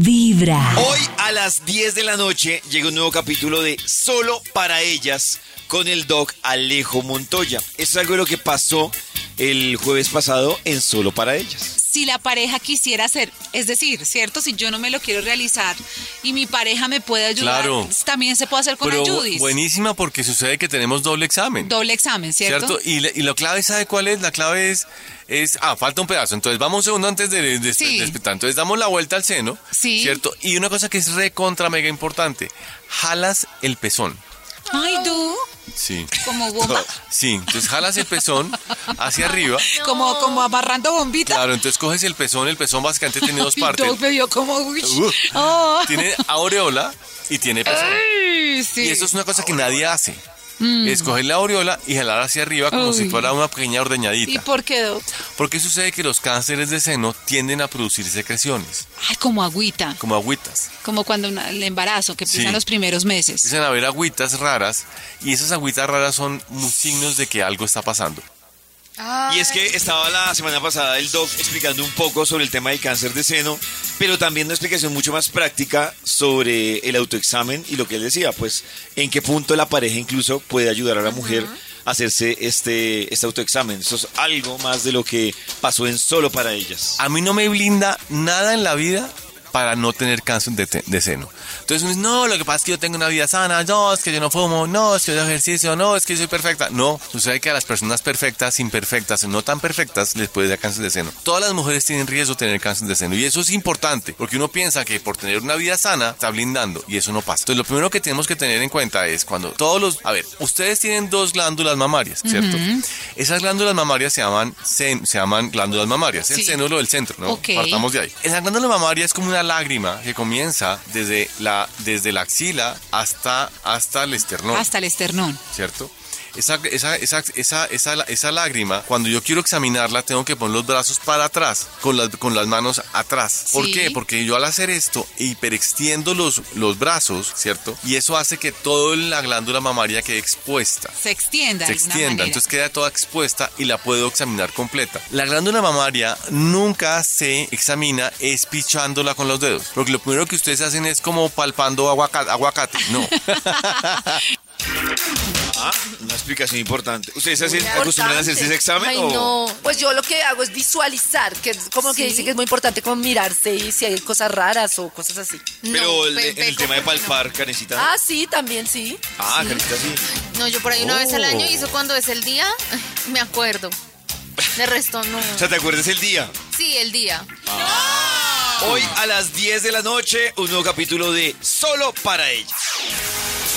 Vibra. Hoy a las 10 de la noche llega un nuevo capítulo de Solo para ellas con el doc Alejo Montoya. Eso es algo de lo que pasó el jueves pasado en Solo para ellas. si la pareja quisiera hacer, es decir, ¿cierto? Si yo no me lo quiero realizar y mi pareja me puede ayudar, Claro. también se puede hacer con Pero ayudis. buenísima porque sucede que tenemos doble examen. Doble examen, ¿cierto? ¿Cierto? Y, la- y la clave, ¿sabe cuál es? La clave es, es, ah, falta un pedazo. Entonces vamos un segundo antes de, de, Sí. Entonces damos la vuelta al seno, Sí. ¿cierto? Y una cosa que es recontra mega importante, jalas el pezón. Ay, tú, Sí. como bomba, Sí, entonces jalas el pezón hacia arriba. como, como amarrando bombita. Claro, entonces coges el pezón, el pezón básicamente tiene dos partes. me dio como, uy. Uh, Oh. Tiene aureola y tiene pezón. Ay, sí. Y eso es una cosa que nadie hace. Es coger la aureola y jalar hacia arriba como si fuera una pequeña ¿Y ordeñadita. por qué, Doc? Porque sucede que los cánceres de seno tienden a producir secreciones, Ay, como agüita, como agüitas. como cuando una- el embarazo, que empiezan Sí. los primeros meses. Empiezan a haber agüitas raras y esas agüitas raras son signos de que algo está pasando. Y es que estaba la semana pasada el doc explicando un poco sobre el tema del cáncer de seno, pero también una explicación mucho más práctica sobre el autoexamen y lo que él decía, pues en qué punto la pareja incluso puede ayudar a la mujer a hacerse este, este autoexamen. Eso es algo más de lo que pasó en solo para ellas. A mí no me blinda nada en la vida para no tener cáncer de, de seno. Entonces uno dice, no, lo que pasa es que yo tengo una vida sana, no, es que yo no fumo, no, es que yo hago ejercicio, no, es que yo soy perfecta. No, sucede que a las personas perfectas, imperfectas, no tan perfectas, les puede dar cáncer de seno. Todas las mujeres tienen riesgo de tener cáncer de seno y eso es importante, porque uno piensa que por tener una vida sana está blindando y eso no pasa. Entonces lo primero que tenemos que tener en cuenta es cuando todos los, a ver, ustedes tienen dos glándulas mamarias, ¿cierto? Esas glándulas mamarias se llaman, sen- se llaman glándulas mamarias, el Sí. seno es lo del centro, ¿no? Ok. Partamos de ahí. La glándula mamaria es como una lágrima que comienza desde la, desde la axila hasta, hasta el esternón, Hasta el esternón. ¿cierto? Esa, esa, esa, esa, esa, esa lágrima, cuando yo quiero examinarla, tengo que poner los brazos para atrás, con las, con las manos atrás. ¿Por Sí. qué? Porque yo al hacer esto, hiperextiendo los, los brazos, ¿cierto? Y eso hace que toda la glándula mamaria quede expuesta Se extienda. se extienda, manera. entonces queda toda expuesta y la puedo examinar completa. La glándula mamaria nunca se examina espichándola con los dedos, porque lo primero que ustedes hacen es como palpando aguacate, aguacate. no. Ah, una explicación importante. ¿Ustedes se hacen, acostumbran a hacerse ese examen? Ay, o- no. Pues yo lo que hago es visualizar, que es como que dice que es muy importante como mirarse y si hay cosas raras o cosas así. Pero el- pe- en el tema de palpar, Karencita. Ah, sí, también sí. Ah, Sí. Karencita sí. No, yo por ahí una vez al año Oh. y eso cuando es el día, me acuerdo. De resto no. O sea, ¿te acuerdas el día? Sí, el día. Hoy a las 10 de la noche, un nuevo capítulo de Solo para ellas.